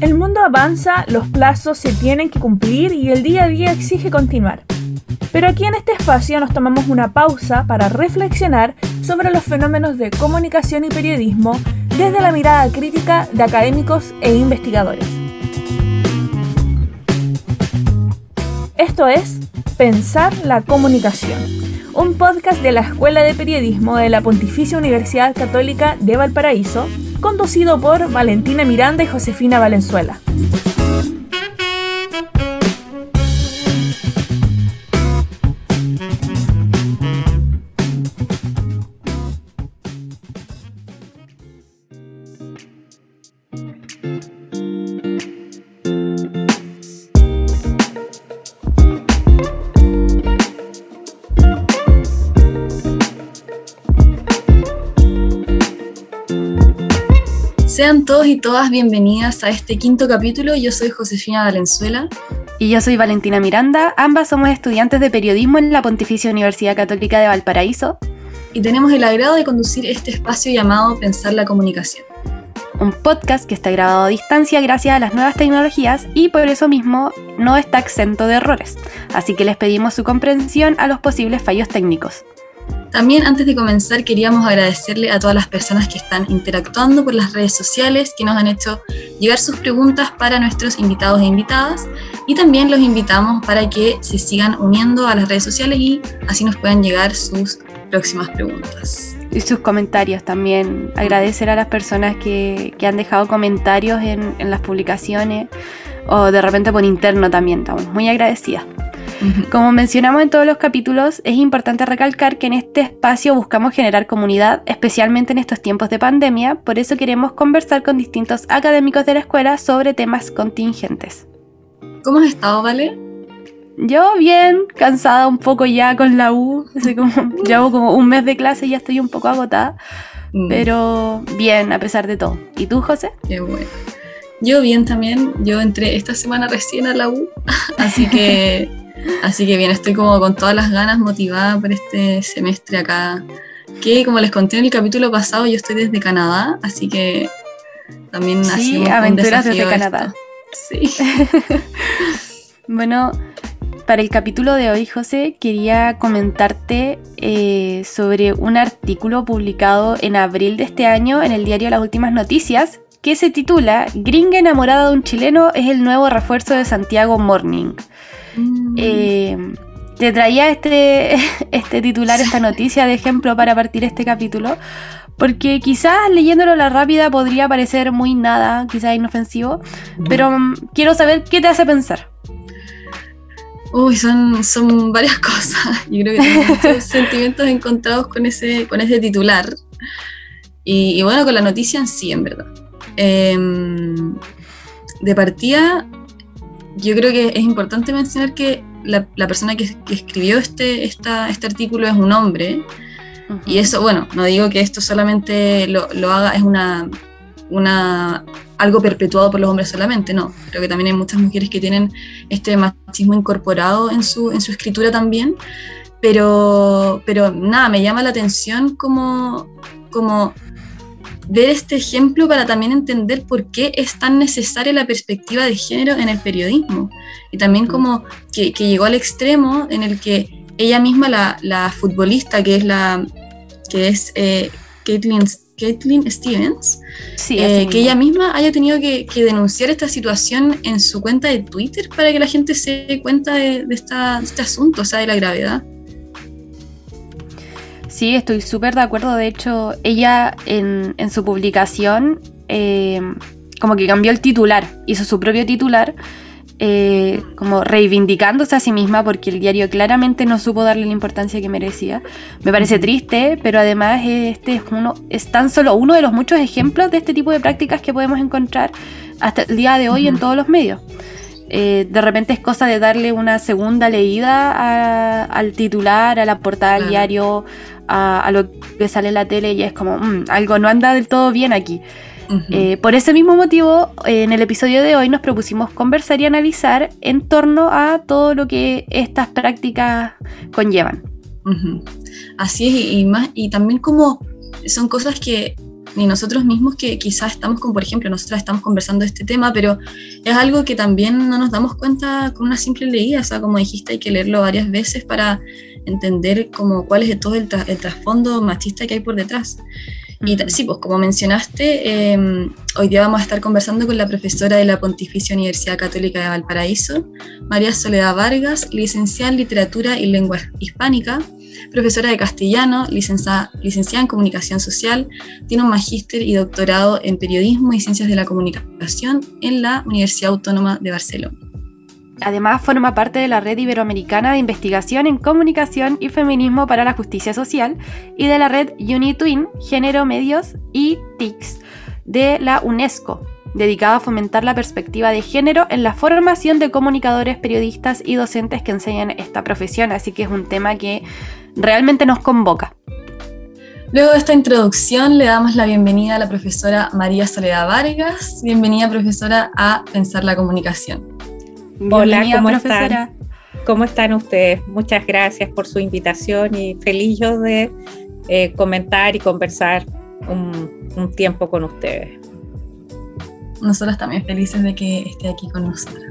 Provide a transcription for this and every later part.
El mundo avanza, los plazos se tienen que cumplir y el día a día exige continuar. Pero aquí en este espacio nos tomamos una pausa para reflexionar sobre los fenómenos de comunicación y periodismo desde la mirada crítica de académicos e investigadores. Esto es Pensar la Comunicación, un podcast de la Escuela de Periodismo de la Pontificia Universidad Católica de Valparaíso, conducido por Valentina Miranda y Josefina Valenzuela. Sean todos y todas bienvenidas a este quinto capítulo. Yo soy Josefina Valenzuela. Y yo soy Valentina Miranda. Ambas somos estudiantes de periodismo en la Pontificia Universidad Católica de Valparaíso. Y tenemos el agrado de conducir este espacio llamado Pensar la Comunicación. Un podcast que está grabado a distancia gracias a las nuevas tecnologías y por eso mismo no está exento de errores. Así que les pedimos su comprensión a los posibles fallos técnicos. También antes de comenzar queríamos agradecerle a todas las personas que están interactuando por las redes sociales, que nos han hecho llegar sus preguntas para nuestros invitados e invitadas y también los invitamos para que se sigan uniendo a las redes sociales y así nos puedan llegar sus próximas preguntas. Y sus comentarios también. Agradecer a las personas que, han dejado comentarios en, en las publicaciones o de repente por interno también. Estamos muy agradecidas. Como mencionamos en todos los capítulos, es importante recalcar que en este espacio buscamos generar comunidad, especialmente en estos tiempos de pandemia, por eso queremos conversar con distintos académicos de la escuela sobre temas contingentes. ¿Cómo has estado, Vale? Yo bien, cansada un poco ya con la U, como, llevo como un mes de clase y ya estoy un poco agotada, mm. pero bien a pesar de todo. ¿Y tú, José? Qué bueno. Yo bien también, yo entré esta semana recién a la U, así que Así que bien, estoy como con todas las ganas, motivada por este semestre acá. Que como les conté en el capítulo pasado, yo estoy desde Canadá, así que también sí, aventuras desde Canadá. Sí. bueno, para el capítulo de hoy, José, quería comentarte eh, sobre un artículo publicado en abril de este año en el diario Las Últimas Noticias, que se titula Gringa enamorada de un chileno es el nuevo refuerzo de Santiago Morning. Mm. Eh, te traía este, este titular, esta noticia de ejemplo para partir este capítulo, porque quizás leyéndolo a la rápida podría parecer muy nada, quizás inofensivo, pero mm, quiero saber qué te hace pensar. Uy, son, son varias cosas. Yo creo que tengo muchos sentimientos encontrados con ese, con ese titular. Y, bueno, con la noticia en sí, en verdad. Em, de partida, yo creo que es importante mencionar que la, persona que, escribió este, esta, este artículo es un hombre. Y eso, bueno, no digo que esto solamente lo, haga, es una, una, algo perpetuado por los hombres solamente, no. Creo que también hay muchas mujeres que tienen este machismo incorporado en su, en su escritura también. Pero, pero nada, me llama la atención como, como ver este ejemplo para también entender por qué es tan necesaria la perspectiva de género en el periodismo. Y también como que, llegó al extremo en el que ella misma, la, futbolista que es la que es eh, Caitlin, Stevens, eh, que ella misma haya tenido que, denunciar esta situación en su cuenta de Twitter para que la gente se dé cuenta de, de este asunto, o sea, de la gravedad. Sí, estoy súper de acuerdo. De hecho, ella en, su publicación eh, como que cambió el titular, hizo su propio titular, eh, como reivindicándose a sí misma porque el diario claramente no supo darle la importancia que merecía. Me parece triste, pero además este es, uno, es tan solo uno de los muchos ejemplos de este tipo de prácticas que podemos encontrar hasta el día de hoy en todos los medios. Eh, de repente es cosa de darle una segunda leída al titular, a la portada del diario, a, lo que sale en la tele y es como, mm, algo no anda del todo bien aquí. Eh, por ese mismo motivo, en el episodio de hoy nos propusimos conversar y analizar en torno a todo lo que estas prácticas conllevan. Así es, y, más, y también como son cosas que ni nosotros mismos que quizás estamos con, por ejemplo, nosotras estamos conversando de este tema, pero es algo que también no nos damos cuenta con una simple leída, o sea, como dijiste, hay que leerlo varias veces para entender como cuál es todo el, el trasfondo machista que hay por detrás. Y sí, pues como mencionaste, em, hoy día vamos a estar conversando con la profesora de la Pontificia Universidad Católica de Valparaíso, María Soledad Vargas, licenciada en Literatura y Lengua Hispánica, profesora de castellano, licenciada, licenciada en Comunicación Social, tiene un magíster y doctorado en Periodismo y Ciencias de la Comunicación en la Universidad Autónoma de Barcelona. Además, forma parte de la Red Iberoamericana de Investigación en Comunicación y Feminismo para la Justicia Social y de la red UniTwin, Género, Medios y TICS de la UNESCO, dedicada a fomentar la perspectiva de género en la formación de comunicadores, periodistas y docentes que enseñan esta profesión. Así que es un tema que realmente nos convoca. Luego de esta introducción le damos la bienvenida a la profesora María Soledad Vargas. Bienvenida profesora a Pensar la Comunicación. Hola, ¿cómo están? ¿Cómo están ustedes? Muchas gracias por su invitación y feliz yo de eh, comentar y conversar un, tiempo con ustedes. Nosotros también felices de que esté aquí con nosotros.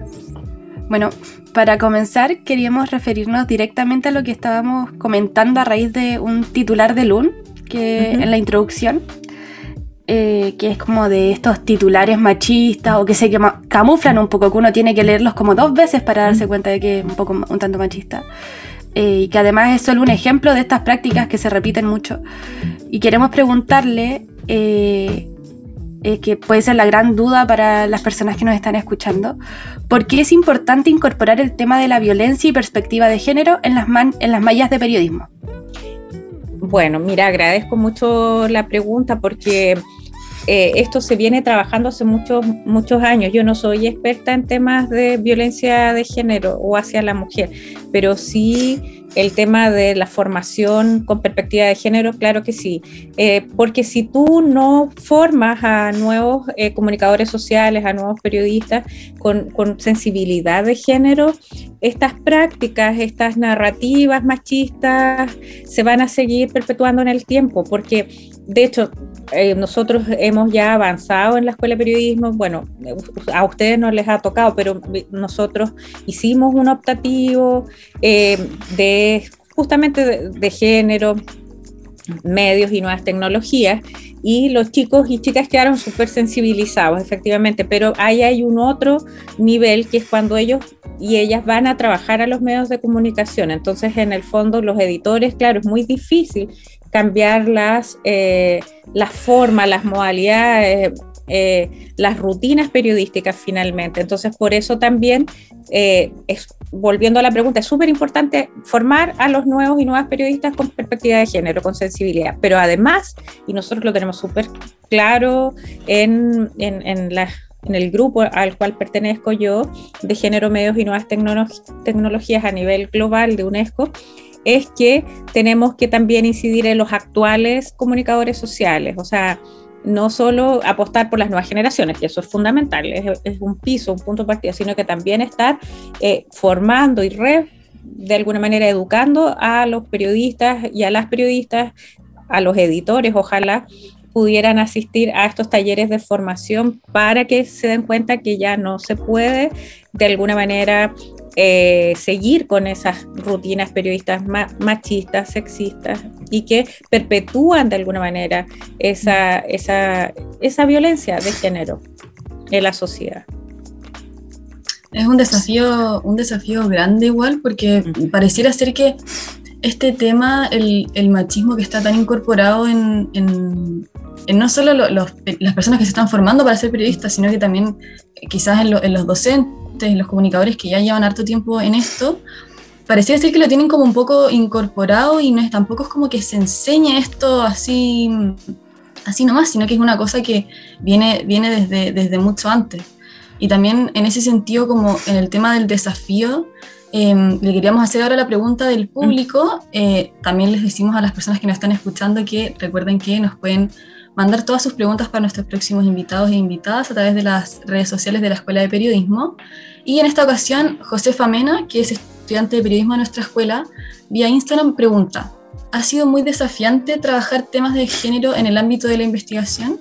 Bueno, para comenzar queríamos referirnos directamente a lo que estábamos comentando a raíz de un titular de LUN, que en la introducción, eh, que es como de estos titulares machistas o que se camuflan un poco, que uno tiene que leerlos como dos veces para darse cuenta de que es un poco un tanto machista. Eh, y que además es solo un ejemplo de estas prácticas que se repiten mucho. Y queremos preguntarle, eh, que puede ser la gran duda para las personas que nos están escuchando, ¿por qué es importante incorporar el tema de la violencia y perspectiva de género en las, en las mallas de periodismo? Bueno, mira, agradezco mucho la pregunta porque eh, esto se viene trabajando hace muchos, muchos años. Yo no soy experta en temas de violencia de género o hacia la mujer, pero sí el tema de la formación con perspectiva de género, claro que sí, eh, porque si tú no formas a nuevos eh, comunicadores sociales, a nuevos periodistas con, con, sensibilidad de género, estas prácticas, estas narrativas machistas se van a seguir perpetuando en el tiempo, porque de hecho eh, nosotros hemos ya avanzado en la escuela de periodismo, bueno, a ustedes no les ha tocado, pero nosotros hicimos un optativo de justamente de, género, medios y nuevas tecnologías y los chicos y chicas quedaron súper sensibilizados, efectivamente, pero ahí hay un otro nivel que es cuando ellos y ellas van a trabajar a los medios de comunicación. Entonces, en el fondo, los editores, claro, es muy difícil cambiar las, eh, las formas, las modalidades, eh, las rutinas periodísticas finalmente. Entonces, por eso también, eh, es, volviendo a la pregunta, es súper importante formar a los nuevos y nuevas periodistas con perspectiva de género, con sensibilidad. Pero además, y nosotros lo tenemos súper claro en, en, en en el grupo al cual pertenezco yo, de género, medios y nuevas tecnologías a nivel global de UNESCO, es que tenemos que también incidir en los actuales comunicadores sociales, o sea, no solo apostar por las nuevas generaciones, que eso es fundamental, es, un piso, un punto de partida, sino que también estar eh, formando y re, de alguna manera educando a los periodistas y a las periodistas, a los editores, ojalá pudieran asistir a estos talleres de formación para que se den cuenta que ya no se puede de alguna manera eh, seguir con esas rutinas periodistas machistas, sexistas y que perpetúan de alguna manera esa, esa, esa violencia de género en la sociedad. Es un desafío, un desafío grande igual, porque pareciera ser que este tema, el, el machismo que está tan incorporado en, en, no solo las personas que se están formando para ser periodistas, sino que también quizás en, en los docentes los comunicadores que ya llevan harto tiempo en esto, parecía ser que lo tienen como un poco incorporado y no es, tampoco es como que se enseñe esto así, así nomás, sino que es una cosa que viene, viene desde, desde mucho antes. Y también en ese sentido, como en el tema del desafío, em, le queríamos hacer ahora la pregunta del público. Eh, también les decimos a las personas que nos están escuchando que recuerden que nos pueden mandar todas sus preguntas para nuestros próximos invitados e invitadas a través de las redes sociales de la Escuela de Periodismo. Y en esta ocasión, José Famena, que es estudiante de periodismo de nuestra escuela, vía Instagram pregunta, ¿Ha sido muy desafiante trabajar temas de género en el ámbito de la investigación?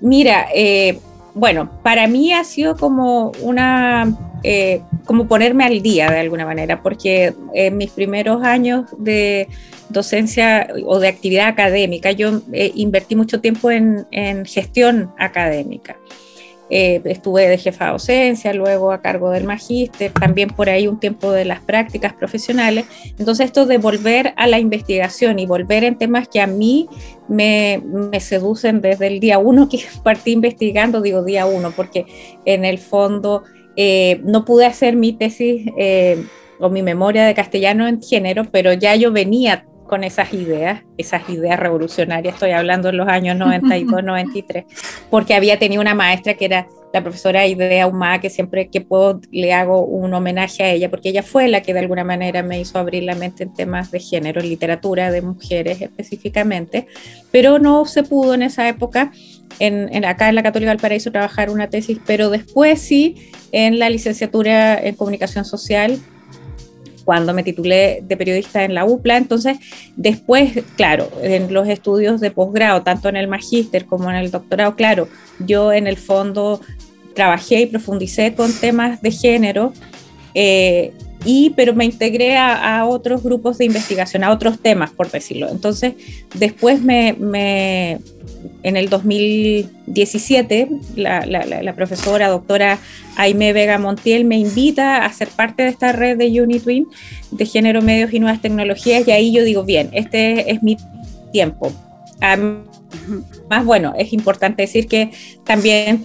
Mira, eh, bueno, para mí ha sido como una, eh, como ponerme al día de alguna manera, porque en mis primeros años de docencia o de actividad académica, yo eh, invertí mucho tiempo en, gestión académica. Eh, estuve de jefa de docencia, luego a cargo del magíster, también por ahí un tiempo de las prácticas profesionales. Entonces esto de volver a la investigación y volver en temas que a mí me, me seducen desde el día uno que partí investigando, digo día uno, porque en el fondo eh, no pude hacer mi tesis o mi memoria de castellano en género, pero ya yo venía con esas ideas, esas ideas revolucionarias, estoy hablando en los años 92, 93, porque había tenido una maestra que era la profesora Idea Humá, que siempre que puedo le hago un homenaje a ella, porque ella fue la que de alguna manera me hizo abrir la mente en temas de género, literatura de mujeres específicamente, pero no se pudo en esa época. En, acá en la Católica del Paraíso trabajar una tesis, pero después sí en la licenciatura en comunicación social cuando me titulé de periodista en la UPLA. Entonces, después, claro, en los estudios de posgrado, tanto en el magíster como en el doctorado, claro, yo en el fondo trabajé y profundicé con temas de género. Eh, y pero me integré a, otros grupos de investigación, a otros temas, por decirlo. Entonces, después me, en el 2017, la, la, profesora doctora Aime Vega Montiel me invita a ser parte de esta red de Unitwin de género, medios y nuevas tecnologías y ahí yo digo, bien, este es mi tiempo. más bueno, es importante decir que también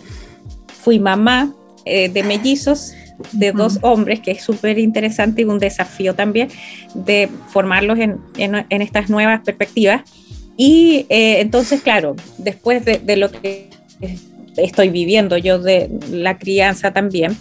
fui mamá eh, de mellizos de dos hombres, que es súper interesante y un desafío también de formarlos en, en, estas nuevas perspectivas. Y eh, entonces, claro, después de, de, lo que estoy viviendo yo de la crianza también,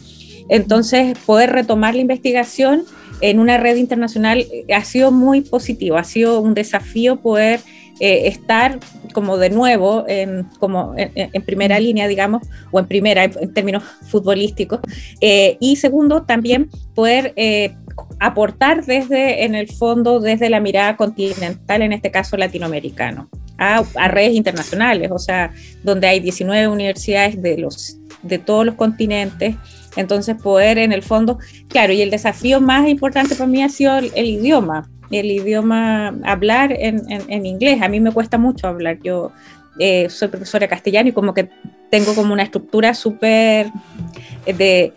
entonces poder retomar la investigación en una red internacional ha sido muy positivo, ha sido un desafío poder eh, estar como de nuevo en, como en, primera línea, digamos, o en primera en, términos futbolísticos. Eh, y segundo, también poder eh, aportar desde, en el fondo, desde la mirada continental, en este caso latinoamericano, a, a redes internacionales, o sea, donde hay 19 universidades de, los, de todos los continentes. Entonces, poder en el fondo, claro, y el desafío más importante para mí ha sido el idioma, el idioma, hablar en, en, inglés. A mí me cuesta mucho hablar. Yo eh, soy profesora castellano y como que tengo como una estructura súper eh, de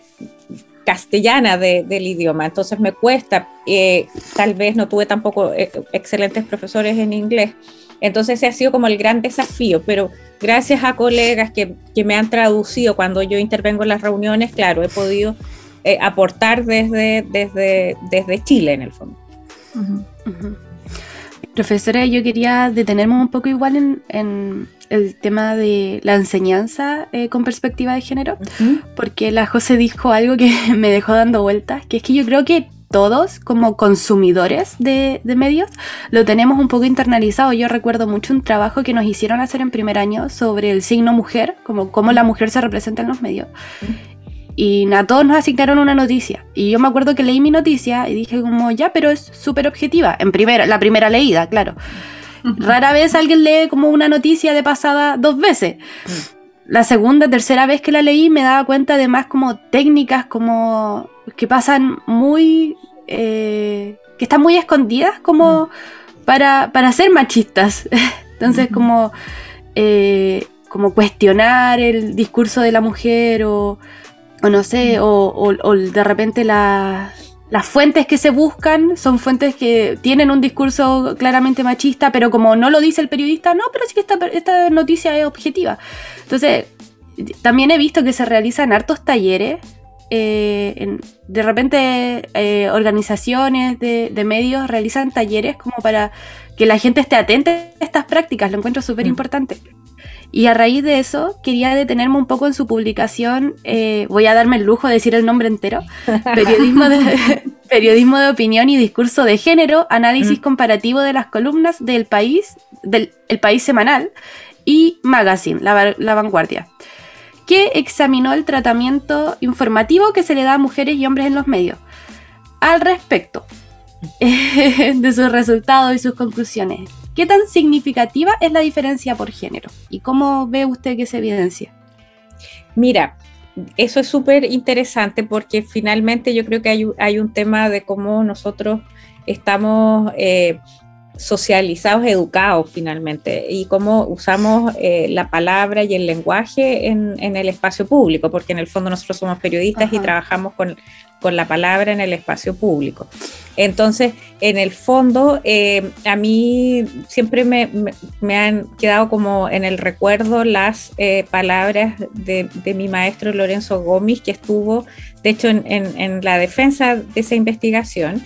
castellana del idioma, entonces me cuesta, eh, tal vez no tuve tampoco excelentes profesores en inglés, entonces ese ha sido como el gran desafío, pero gracias a colegas que, que me han traducido cuando yo intervengo en las reuniones, claro, he podido aportar desde, desde, desde Chile en el fondo. Profesora, yo quería detenerme un poco igual en, el tema de la enseñanza eh, con perspectiva de género, porque la José dijo algo que me dejó dando vueltas, que es que yo creo que todos como consumidores de, medios lo tenemos un poco internalizado. Yo recuerdo mucho un trabajo que nos hicieron hacer en primer año sobre el signo mujer, como cómo la mujer se representa en los medios. Y a todos nos asignaron una noticia. Y yo me acuerdo que leí mi noticia y dije como, ya, pero es súper objetiva. En primera, la primera leída, claro. Rara vez alguien lee como una noticia de pasada dos veces. La segunda, tercera vez que la leí me daba cuenta de más como técnicas como que pasan muy... Eh, que están muy escondidas como para, para ser machistas. Entonces como... Eh, como cuestionar el discurso de la mujer o o no sé, o, de repente las fuentes que se buscan son fuentes que tienen un discurso claramente machista, pero como no lo dice el periodista, no, pero sí que esta, esta noticia es objetiva. Entonces, también he visto que se realizan hartos talleres. Eh, de repente eh, organizaciones de, medios realizan talleres como para que la gente esté atenta a estas prácticas, lo encuentro súper importante. Y a raíz de eso, quería detenerme un poco en su publicación, eh, voy a darme el lujo de decir el nombre entero, periodismo de, periodismo de opinión y discurso de género, análisis mm. comparativo de las columnas del país, del el país semanal y Magazine, la, la vanguardia, que examinó el tratamiento informativo que se le da a mujeres y hombres en los medios. Al respecto, de sus resultados y sus conclusiones. ¿Qué tan significativa es la diferencia por género? ¿Y cómo ve usted que se evidencia? Mira, eso es súper interesante porque finalmente yo creo que hay, un tema de cómo nosotros estamos eh, socializados, educados finalmente, y cómo usamos eh, la palabra y el lenguaje en, el espacio público, porque en el fondo nosotros somos periodistas y trabajamos con, la palabra en el espacio público. Entonces, en el fondo, eh, a mí siempre me, han quedado como en el recuerdo las eh, palabras de, mi maestro Lorenzo Gómez, que estuvo, de hecho, en, en la defensa de esa investigación.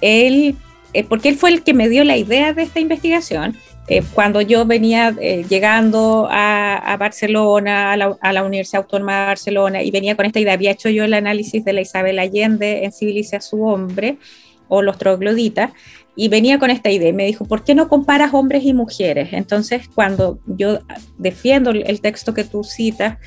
Él eh, porque él fue el que me dio la idea de esta investigación. Eh, cuando yo venía eh, llegando a, Barcelona, a la, Universidad Autónoma de Barcelona, y venía con esta idea, había hecho yo el análisis de la Isabel Allende en Civilice a su hombre, o los trogloditas, y venía con esta idea. Me dijo, ¿por qué no comparas hombres y mujeres? Entonces, cuando yo defiendo el texto que tú citas,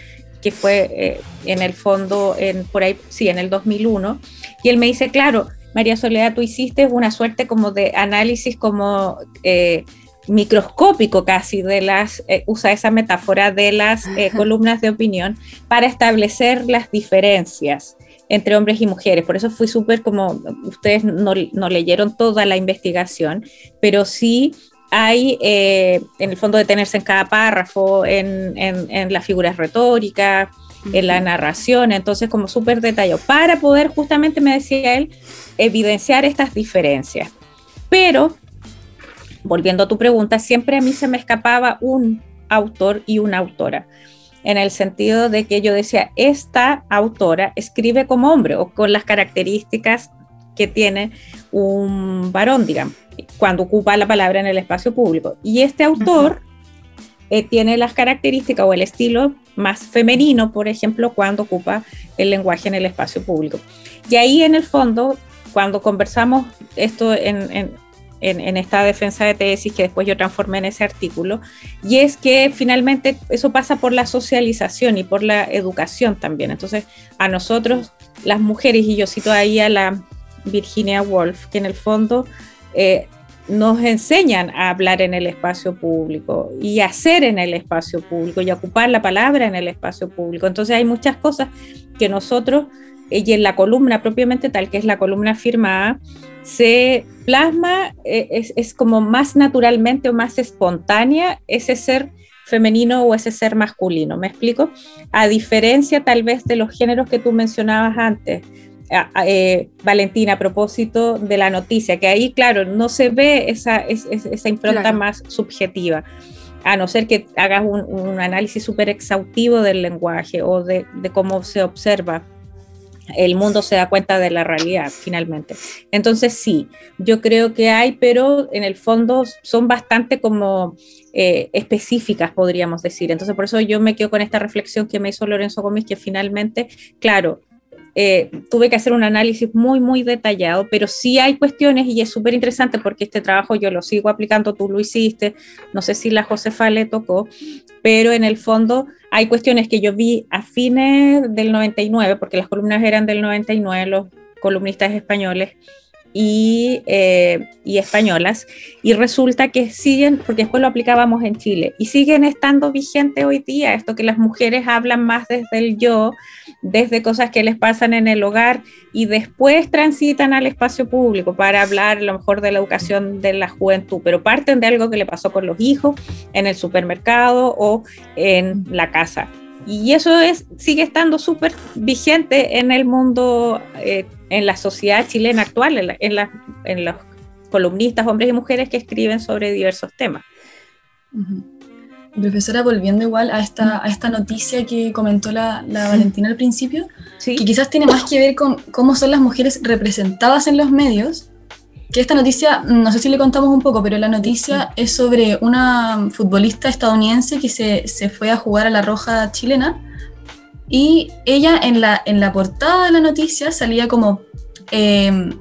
que fue en el fondo, en, por ahí, sí, en el 2001, y él me dice, claro, María Soledad, tú hiciste una suerte como de análisis como eh, microscópico casi de las, eh, usa esa metáfora de las eh, columnas de opinión para establecer las diferencias entre hombres y mujeres. Por eso fui súper como, ustedes no, leyeron toda la investigación, pero sí hay en el fondo detenerse en cada párrafo, en, en las figuras retóricas, en la narración, entonces como súper detallado, para poder justamente, me decía él, evidenciar estas diferencias. Pero, volviendo a tu pregunta, siempre a mí se me escapaba un autor y una autora, en el sentido de que yo decía, esta autora escribe como hombre o con las características que tiene un varón, digamos, cuando ocupa la palabra en el espacio público. Y este autor eh, tiene las características o el estilo más femenino, por ejemplo, cuando ocupa el lenguaje en el espacio público. Y ahí en el fondo cuando conversamos esto en, esta defensa de tesis que después yo transformé en ese artículo, y es que finalmente eso pasa por la socialización y por la educación también. Entonces, a nosotros, las mujeres, y yo cito ahí a la Virginia Woolf, que en el fondo eh, nos enseñan a hablar en el espacio público y hacer en el espacio público y ocupar la palabra en el espacio público. Entonces hay muchas cosas que nosotros y en la columna propiamente tal, que es la columna firmada, se plasma, eh, es, como más naturalmente o más espontánea ese ser femenino o ese ser masculino. ¿Me explico? A diferencia tal vez de los géneros que tú mencionabas antes, eh, Valentina, a propósito de la noticia, que ahí, claro, no se ve esa, esa impronta más subjetiva, a no ser que hagas un, análisis súper exhaustivo del lenguaje o de, de, cómo se observa el mundo se da cuenta de la realidad finalmente. Entonces sí, yo creo que hay, pero en el fondo son bastante como eh, específicas, podríamos decir. Entonces por eso yo me quedo con esta reflexión que me hizo Lorenzo Gómez, que finalmente, claro, eh, tuve que hacer un análisis muy, muy detallado, pero sí hay cuestiones y es súper interesante porque este trabajo yo lo sigo aplicando, tú lo hiciste, no sé si la Josefa le tocó, pero en el fondo hay cuestiones que yo vi a fines del 99, porque las columnas eran del 99, los columnistas españoles, eh, y, españolas, y resulta que siguen, porque después lo aplicábamos en Chile, y siguen estando vigentes hoy día, esto que las mujeres hablan más desde el yo, desde cosas que les pasan en el hogar, y después transitan al espacio público para hablar a lo mejor de la educación de la juventud, pero parten de algo que le pasó con los hijos en el supermercado o en la casa. Y eso es, sigue estando súper vigente en el mundo, eh, en la sociedad chilena actual, en, en, los columnistas, hombres y mujeres que escriben sobre diversos temas. Profesora, volviendo igual a esta, a esta noticia que comentó la, la Valentina al principio, que quizás tiene más que ver con cómo son las mujeres representadas en los medios, que esta noticia, no sé si le contamos un poco, pero la noticia es sobre una futbolista estadounidense que se, se, fue a jugar a la Roja chilena y ella en la, en la portada de la noticia salía como em,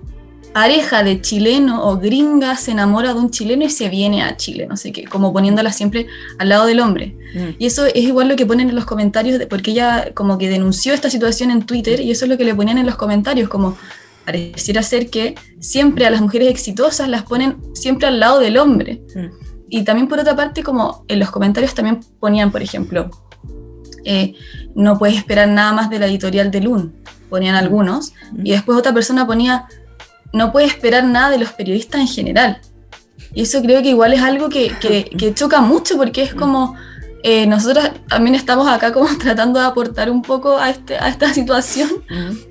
pareja de chileno o gringa se enamora de un chileno y se viene a Chile, no sé qué, como poniéndola siempre al lado del hombre. Mm. Y eso es igual lo que ponen en los comentarios, de, porque ella como que denunció esta situación en Twitter y eso es lo que le ponían en los comentarios, como pareciera ser que siempre a las mujeres exitosas las ponen siempre al lado del hombre. Mm. Y también por otra parte, como en los comentarios también ponían, por ejemplo, eh, no puedes esperar nada más de la editorial de Lun, ponían algunos, y después otra persona ponía, no puedes esperar nada de los periodistas en general. Y eso creo que igual es algo que, que, choca mucho porque es como, eh, nosotros también estamos acá como tratando de aportar un poco a, este, a esta situación,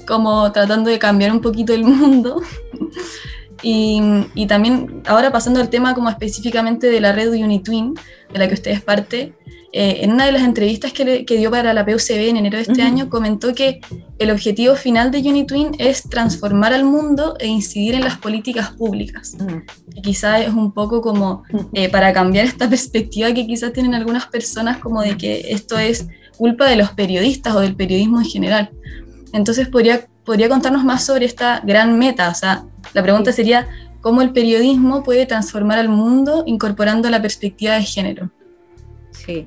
como tratando de cambiar un poquito el mundo. Y, y, también ahora pasando al tema como específicamente de la red Unitwin, de la que usted es parte, eh, en una de las entrevistas que, dio para la PUCB en enero de este año, comentó que el objetivo final de Unitwin es transformar al mundo e incidir en las políticas públicas. Y quizás es un poco como eh, para cambiar esta perspectiva que quizás tienen algunas personas como de que esto es culpa de los periodistas o del periodismo en general. Entonces, podría, podría contarnos más sobre esta gran meta. O sea, la pregunta sería, ¿cómo el periodismo puede transformar al mundo incorporando la perspectiva de género? Sí.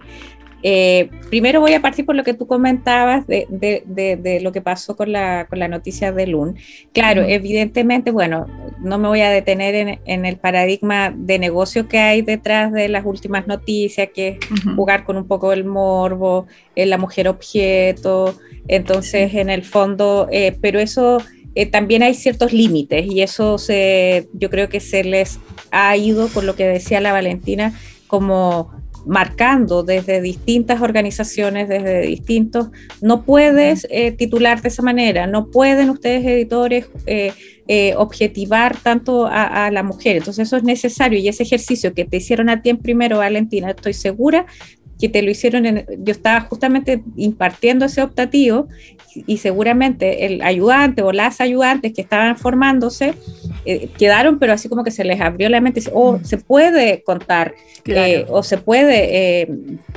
Eh, primero voy a partir por lo que tú comentabas de, de, lo que pasó con la, con la noticia de LUN. Claro, evidentemente, bueno, no me voy a detener en, en, el paradigma de negocio que hay detrás de las últimas noticias, que es jugar con un poco el morbo, en la mujer objeto, entonces en el fondo, eh, pero eso... Eh, también hay ciertos límites y eso se, yo creo que se les ha ido, por lo que decía la Valentina, como marcando desde distintas organizaciones, desde distintos, no puedes eh, titular de esa manera, no pueden ustedes editores eh, eh, objetivar tanto a, la mujer. Entonces eso es necesario y ese ejercicio que te hicieron a ti en primero, Valentina, estoy segura que te lo hicieron, en, yo estaba justamente impartiendo ese optativo y seguramente el ayudante o las ayudantes que estaban formándose eh, quedaron, pero así como que se les abrió la mente, o oh, se puede contar eh, o se puede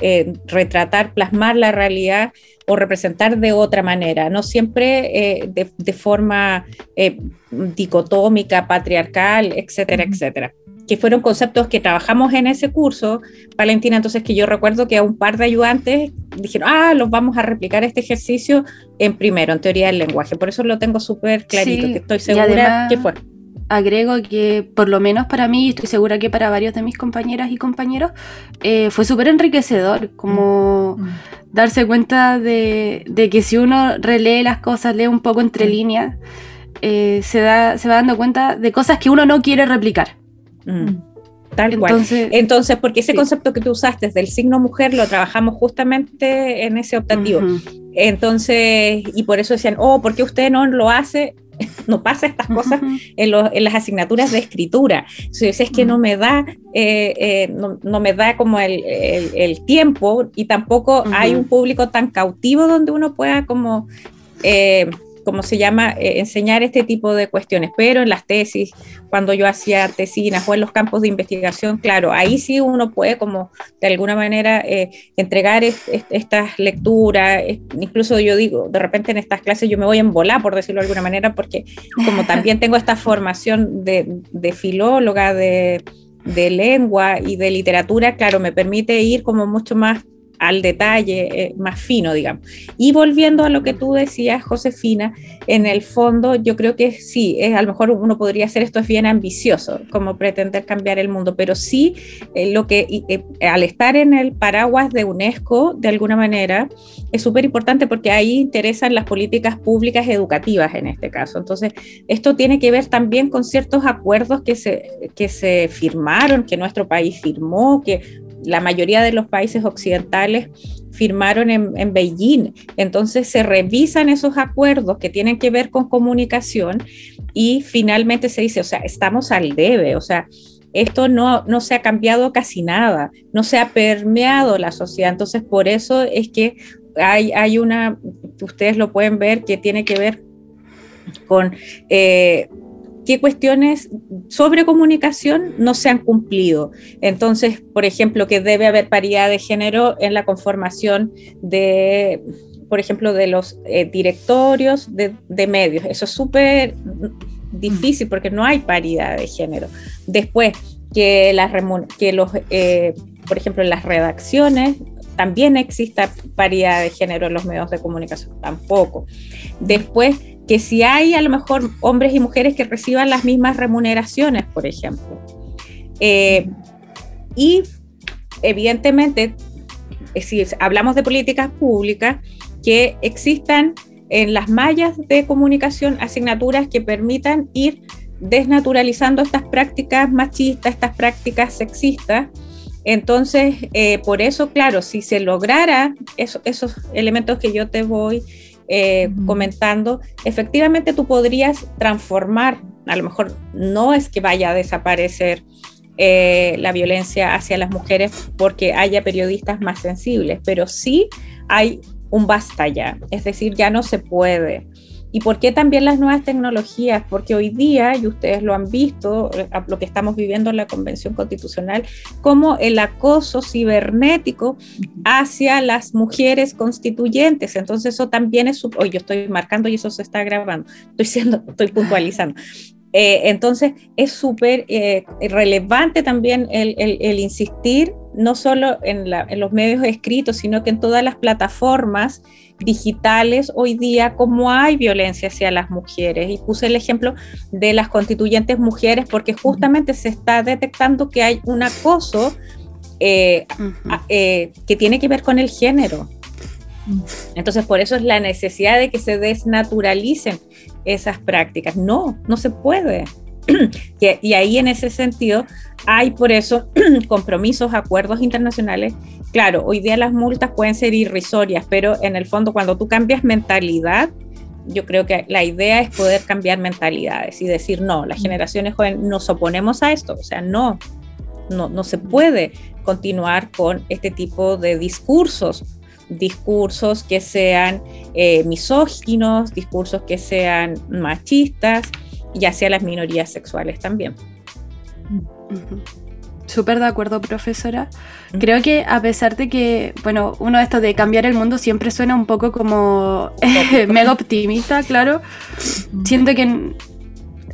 eh, retratar, plasmar la realidad o representar de otra manera, no siempre de, de, forma dicotómica, patriarcal, etcétera, etcétera que fueron conceptos que trabajamos en ese curso, Valentina, entonces que yo recuerdo que a un par de ayudantes dijeron, ah, los vamos a replicar este ejercicio en primero, en teoría del lenguaje, por eso lo tengo súper clarito, que estoy segura que fue. Agrego que por lo menos para mí, y estoy segura que para varios de mis compañeras y compañeros, eh, fue súper enriquecedor, como mm. darse cuenta de, que si uno relee las cosas, lee un poco entre mm. líneas, eh, se, da, se va dando cuenta de cosas que uno no quiere replicar. Mm. Mm. Tal Entonces, cual. Entonces, porque ese concepto que tú usaste del signo mujer lo trabajamos justamente en ese optativo. Entonces, y por eso decían, oh, ¿por qué usted no lo hace? no pasa estas cosas en, las asignaturas de escritura. Si es que no me da, eh, eh, no, me da como el, tiempo y tampoco hay un público tan cautivo donde uno pueda como eh, como se llama, eh, enseñar este tipo de cuestiones. Pero en las tesis, cuando yo hacía tesinas o en los campos de investigación, claro, ahí sí uno puede como de alguna manera eh, entregar estas lecturas. incluso yo digo, de repente en estas clases yo me voy en volar, por decirlo de alguna manera, porque como también tengo esta formación de, de filóloga, de de lengua y de literatura, claro, me permite ir como mucho más al detalle eh, más fino, digamos. Y volviendo a lo que tú decías, Josefina, en el fondo yo creo que sí, es, a lo mejor uno podría hacer esto es bien ambicioso, como pretender cambiar el mundo, pero sí eh, lo que eh, al estar en el paraguas de UNESCO, de alguna manera, es súper importante porque ahí interesan las políticas públicas educativas en este caso. Entonces, esto tiene que ver también con ciertos acuerdos que se, que se firmaron, que nuestro país firmó, que la mayoría de los países occidentales firmaron en, Beijing. Entonces se revisan esos acuerdos que tienen que ver con comunicación y finalmente se dice, o sea, estamos al debe, o sea, esto no, no se ha cambiado casi nada, no se ha permeado la sociedad. Entonces por eso es que hay, hay una, ustedes lo pueden ver, que tiene que ver con... Eh, qué cuestiones sobre comunicación no se han cumplido. Entonces, por ejemplo, que debe haber paridad de género en la conformación de, por ejemplo, de los eh, directorios de, medios. Eso es súper difícil porque no hay paridad de género. Después, que, que los, eh, por ejemplo, en las redacciones también exista paridad de género en los medios de comunicación, tampoco. Después, que si hay a lo mejor hombres y mujeres que reciban las mismas remuneraciones, por ejemplo. Eh, y evidentemente, eh, si hablamos de políticas públicas, que existan en las mallas de comunicación asignaturas que permitan ir desnaturalizando estas prácticas machistas, estas prácticas sexistas. Entonces, eh, por eso, claro, si se lograra esos elementos que yo te voy eh, comentando, efectivamente tú podrías transformar, a lo mejor no es que vaya a desaparecer eh, la violencia hacia las mujeres porque haya periodistas más sensibles, pero sí hay un basta ya, es decir, ya no se puede. ¿Y por qué también las nuevas tecnologías? Porque hoy día, y ustedes lo han visto, eh, lo que estamos viviendo en la Convención Constitucional, como el acoso cibernético hacia las mujeres constituyentes. Entonces eso también es, hoy yo estoy marcando y eso se está grabando, estoy, siendo, estoy puntualizando. Eh, entonces es súper eh, relevante también el, insistir no solo en, en, los medios escritos, sino que en todas las plataformas digitales hoy día, como hay violencia hacia las mujeres. Y puse el ejemplo de las constituyentes mujeres porque justamente se está detectando que hay un acoso eh, que tiene que ver con el género. Entonces, por eso es la necesidad de que se desnaturalicen esas prácticas. No, no se puede. y, ahí en ese sentido hay por eso compromisos, acuerdos internacionales. Claro, hoy día las multas pueden ser irrisorias, pero en el fondo cuando tú cambias mentalidad, yo creo que la idea es poder cambiar mentalidades y decir, no, las generaciones jóvenes nos oponemos a esto, o sea, no, no, no se puede continuar con este tipo de discursos discursos que sean eh, misóginos, discursos que sean machistas y hacia las minorías sexuales también. Súper de acuerdo, profesora. Creo que a pesar de que, bueno, uno de estos de cambiar el mundo siempre suena un poco como mega optimista, claro. Siento que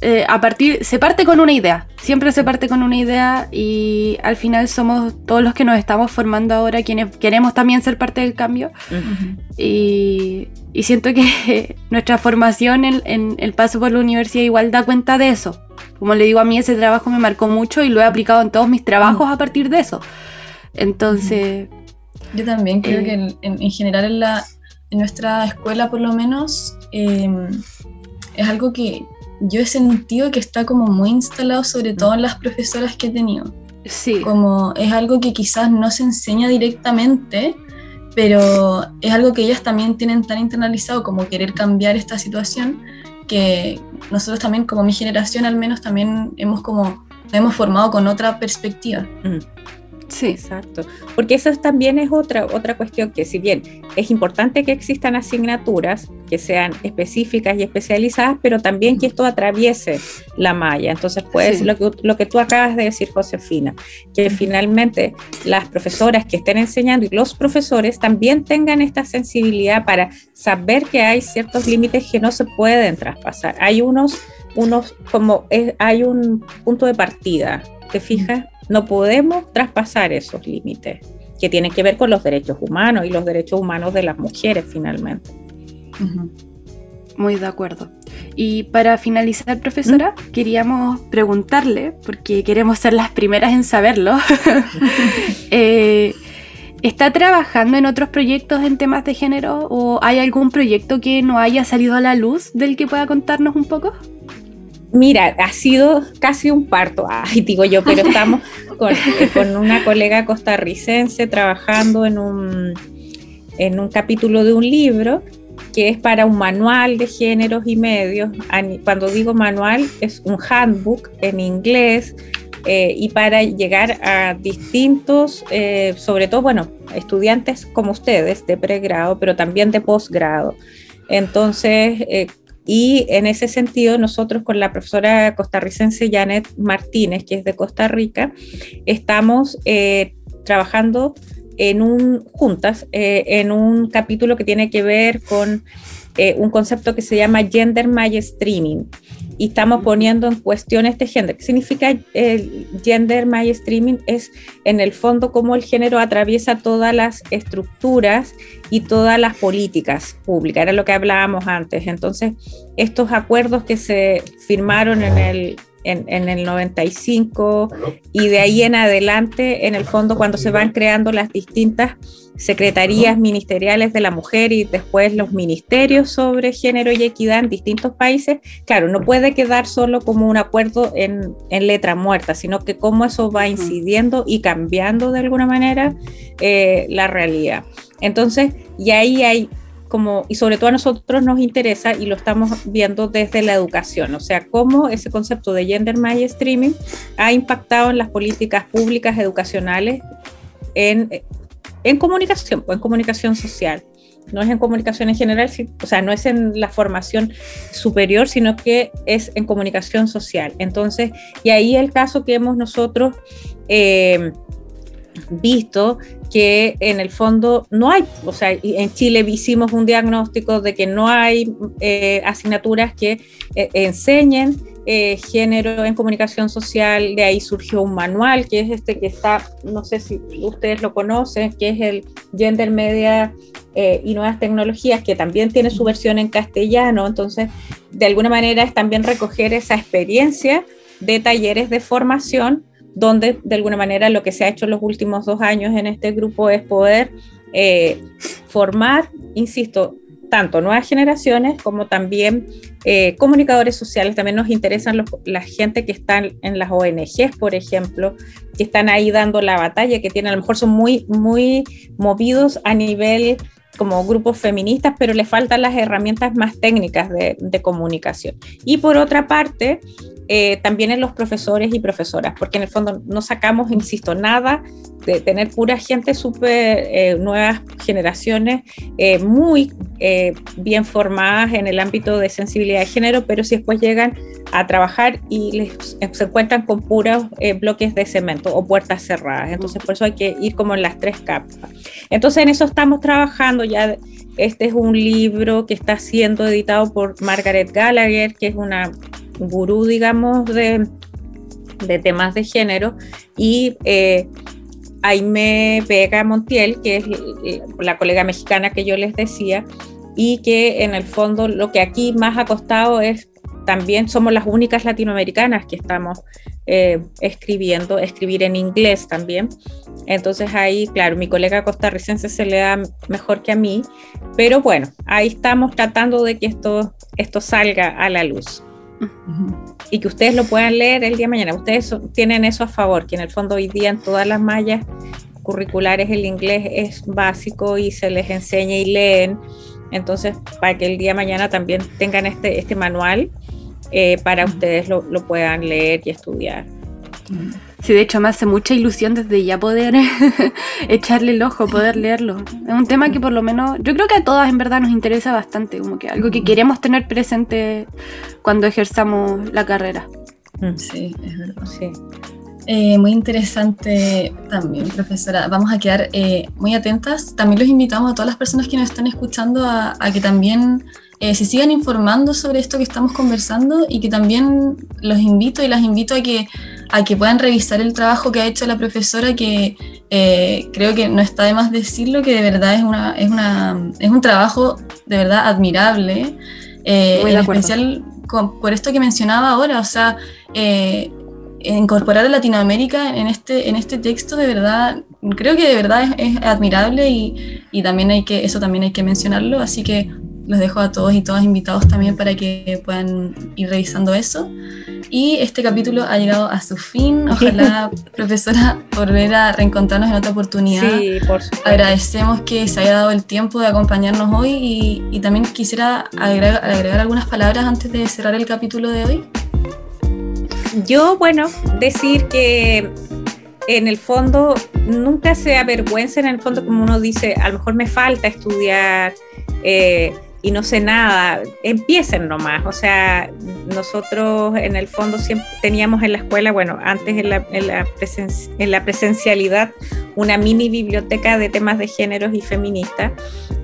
eh, a partir, se parte con una idea, siempre se parte con una idea y al final somos todos los que nos estamos formando ahora quienes queremos también ser parte del cambio. y, siento que nuestra formación en, el paso por la universidad igual da cuenta de eso. Como le digo a mí, ese trabajo me marcó mucho y lo he aplicado en todos mis trabajos a partir de eso. Entonces... Yo también creo eh, que en, general en, la, en nuestra escuela por lo menos eh, es algo que, yo he sentido que está como muy instalado, sobre todo en las profesoras que he tenido. Sí. Como es algo que quizás no se enseña directamente, pero es algo que ellas también tienen tan internalizado como querer cambiar esta situación, que nosotros también, como mi generación al menos, también hemos como, hemos formado con otra perspectiva. Mm. Sí, exacto. Porque eso también es otra, otra cuestión que si bien es importante que existan asignaturas que sean específicas y especializadas, pero también que esto atraviese la malla. Entonces, pues lo, que, lo que tú acabas de decir, Josefina, que finalmente las profesoras que estén enseñando y los profesores también tengan esta sensibilidad para saber que hay ciertos límites que no se pueden traspasar. Hay unos, unos como hay un punto de partida, ¿te fijas? No podemos traspasar esos límites que tienen que ver con los derechos humanos y los derechos humanos de las mujeres finalmente. Muy de acuerdo. Y para finalizar, profesora, ¿Mm? queríamos preguntarle, porque queremos ser las primeras en saberlo, eh, ¿está trabajando en otros proyectos en temas de género o hay algún proyecto que no haya salido a la luz del que pueda contarnos un poco? Mira, ha sido casi un parto, ay, digo yo, pero estamos con, una colega costarricense trabajando en un, en un capítulo de un libro que es para un manual de géneros y medios. Cuando digo manual, es un handbook en inglés eh, y para llegar a distintos, eh, sobre todo, bueno, estudiantes como ustedes de pregrado, pero también de posgrado. Entonces, eh, y en ese sentido, nosotros con la profesora costarricense Janet Martínez, que es de Costa Rica, estamos eh, trabajando en un, juntas eh, en un capítulo que tiene que ver con eh, un concepto que se llama gender mainstreaming y estamos poniendo en cuestión este género. ¿Qué significa el gender mainstreaming? Es en el fondo cómo el género atraviesa todas las estructuras y todas las políticas públicas, era lo que hablábamos antes. Entonces, estos acuerdos que se firmaron en el en, el 95 y de ahí en adelante, en el fondo, cuando se van creando las distintas secretarías ministeriales de la mujer y después los ministerios sobre género y equidad en distintos países, claro, no puede quedar solo como un acuerdo en, letra muerta, sino que cómo eso va incidiendo y cambiando de alguna manera eh, la realidad. Entonces, y ahí hay y sobre todo a nosotros nos interesa y lo estamos viendo desde la educación, o sea, cómo ese concepto de gender mainstreaming ha impactado en las políticas públicas educacionales en, en comunicación, en comunicación social. No es en comunicación en general, o sea, no es en la formación superior, sino que es en comunicación social. Entonces, y ahí el caso que hemos nosotros eh, visto que en el fondo no hay, o sea, en Chile hicimos un diagnóstico de que no hay eh, asignaturas que eh, enseñen eh, género en comunicación social, de ahí surgió un manual que es este que está, no sé si ustedes lo conocen, que es el Gender Media y Nuevas Tecnologías, que también tiene su versión en castellano, entonces de alguna manera es también recoger esa experiencia de talleres de formación donde de alguna manera lo que se ha hecho en los últimos dos años en este grupo es poder eh, formar, insisto, tanto nuevas generaciones como también eh, comunicadores sociales. También nos interesan la gente que están en las ONGs, por ejemplo, que están ahí dando la batalla, que tienen, a lo mejor son muy, muy movidos a nivel como grupos feministas, pero les faltan las herramientas más técnicas de comunicación. Y por otra parte, eh, también en los profesores y profesoras, porque en el fondo no sacamos, insisto, nada de tener pura gente súper eh, nuevas generaciones, eh, muy bien formadas en el ámbito de sensibilidad de género, pero si después llegan a trabajar y les, se encuentran con puros bloques de cemento o puertas cerradas. Entonces, por eso hay que ir como en las tres capas. Entonces, en eso estamos trabajando ya. Este es un libro que está siendo editado por Margaret Gallagher, que es una gurú, digamos, de, temas de género, y eh, Aime Vega Montiel, que es la colega mexicana que yo les decía, y que en el fondo lo que aquí más ha costado es también somos las únicas latinoamericanas que estamos eh, escribiendo, escribir en inglés también. Entonces ahí, claro, mi colega costarricense se le da mejor que a mí, pero bueno, ahí estamos tratando de que esto, esto salga a la luz y que ustedes lo puedan leer el día de mañana. Ustedes tienen eso a favor, que en el fondo hoy día en todas las mallas curriculares el inglés es básico y se les enseña y leen. Entonces, para que el día de mañana también tengan este, este manual eh, para ustedes lo, lo, puedan leer y estudiar. Sí, de hecho me hace mucha ilusión desde ya poder echarle el ojo, poder leerlo. Es un tema que por lo menos, yo creo que a todas en verdad nos interesa bastante, como que algo que queremos tener presente cuando ejerzamos la carrera. Mm. Sí, es verdad. Sí. Eh, muy interesante también, profesora. Vamos a quedar eh, muy atentas. También los invitamos a todas las personas que nos están escuchando a, a que también eh, se sigan informando sobre esto que estamos conversando y que también los invito y las invito a que, a que puedan revisar el trabajo que ha hecho la profesora, que eh, creo que no está de más decirlo, que de verdad es, una, es, una, es un trabajo de verdad admirable, eh, en especial por esto que mencionaba ahora, o sea, incorporar a Latinoamérica en este, en este texto de verdad, creo que de verdad es, es admirable y, y, también hay que, eso también hay que mencionarlo, así que los dejo a todos y todas invitados también para que puedan ir revisando eso. Y este capítulo ha llegado a su fin. Ojalá, profesora, volver a reencontrarnos en otra oportunidad. Sí, por supuesto. Agradecemos que se haya dado el tiempo de acompañarnos hoy y, y también quisiera agregar, agregar algunas palabras antes de cerrar el capítulo de hoy. Yo, bueno, decir que en el fondo nunca se avergüenza, en el fondo como uno dice, a lo mejor me falta estudiar, eh, y no sé nada, empiecen nomás. O sea, nosotros en el fondo siempre teníamos en la escuela, bueno, antes en la, en en la presencialidad, una mini biblioteca de temas de géneros y feministas.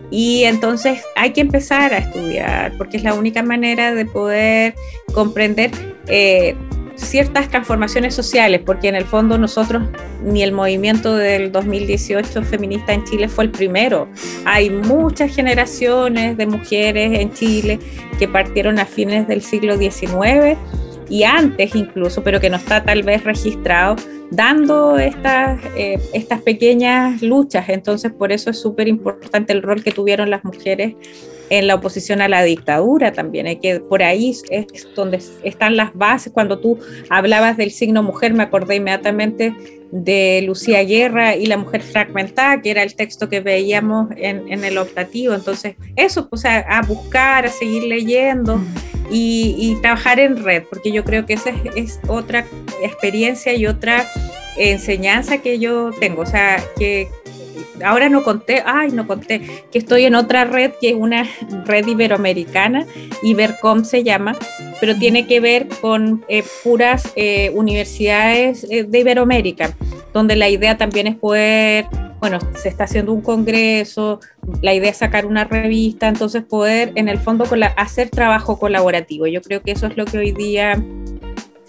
Y entonces hay que empezar a estudiar, porque es la única manera de poder comprender eh, ciertas transformaciones sociales, porque en el fondo nosotros, ni el movimiento del 2018 feminista en Chile fue el primero. Hay muchas generaciones de mujeres en Chile que partieron a fines del siglo XIX y antes incluso, pero que no está tal vez registrado, dando estas, eh, estas pequeñas luchas. Entonces, por eso es súper importante el rol que tuvieron las mujeres en la oposición a la dictadura también. Hay que, por ahí es donde están las bases. Cuando tú hablabas del signo mujer, me acordé inmediatamente de Lucía Guerra y la mujer fragmentada, que era el texto que veíamos en, el optativo. Entonces, eso, pues a, buscar, a seguir leyendo y, y, trabajar en red, porque yo creo que esa es, es otra experiencia y otra enseñanza que yo tengo, o sea, que, ahora no conté, ay, no conté, que estoy en otra red que es una red iberoamericana, Ibercom se llama, pero tiene que ver con eh, puras eh, universidades eh, de Iberoamérica, donde la idea también es poder, bueno, se está haciendo un congreso, la idea es sacar una revista, entonces poder en el fondo hacer trabajo colaborativo. Yo creo que eso es lo que hoy día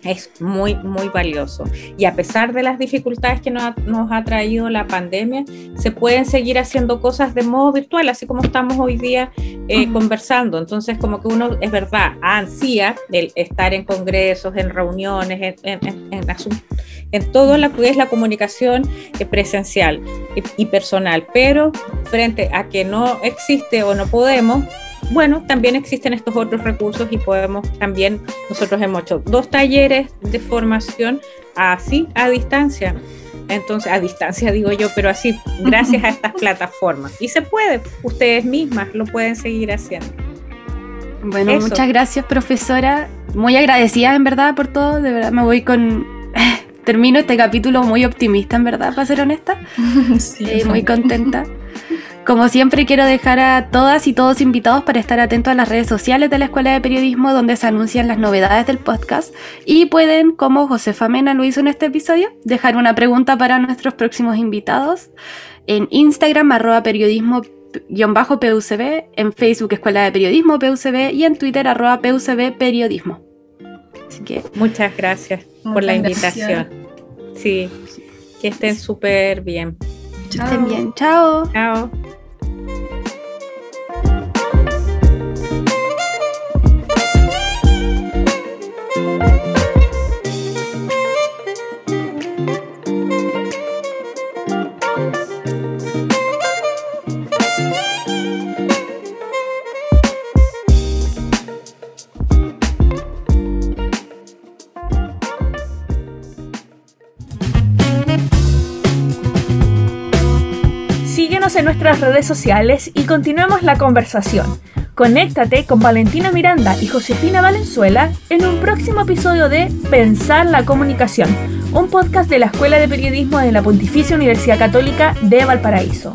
es muy, muy valioso. Y a pesar de las dificultades que nos ha, traído la pandemia, se pueden seguir haciendo cosas de modo virtual, así como estamos hoy día eh, conversando. Entonces, como que uno, es verdad, ansía el estar en congresos, en reuniones, en, en, en, todo lo que es la comunicación presencial y personal, pero frente a que no existe o no podemos, bueno, también existen estos otros recursos y podemos también, nosotros hemos hecho dos talleres de formación así, a distancia. Entonces, a distancia digo yo, pero así, gracias a estas plataformas. Y se puede, ustedes mismas lo pueden seguir haciendo. Bueno, muchas gracias, profesora. Muy agradecida, en verdad, por todo. De verdad, me voy con. Termino este capítulo muy optimista, en verdad, para ser honesta. Sí, eh, muy contenta. Como siempre quiero dejar a todas y todos invitados para estar atentos a las redes sociales de la Escuela de Periodismo donde se anuncian las novedades del podcast y pueden, como Josefa Mena lo hizo en este episodio, dejar una pregunta para nuestros próximos invitados en Instagram arroba periodismo PUCB, en Facebook Escuela de Periodismo PUCB y en Twitter arroba PUCB Periodismo. Así que muchas gracias por la invitación. Sí, que estén súper bien. Que estén bien. Chao. Chao. Nuestras redes sociales y continuemos la conversación. Conéctate con Valentina Miranda y Josefina Valenzuela en un próximo episodio de Pensar la Comunicación, un podcast de la Escuela de Periodismo de la Pontificia Universidad Católica de Valparaíso.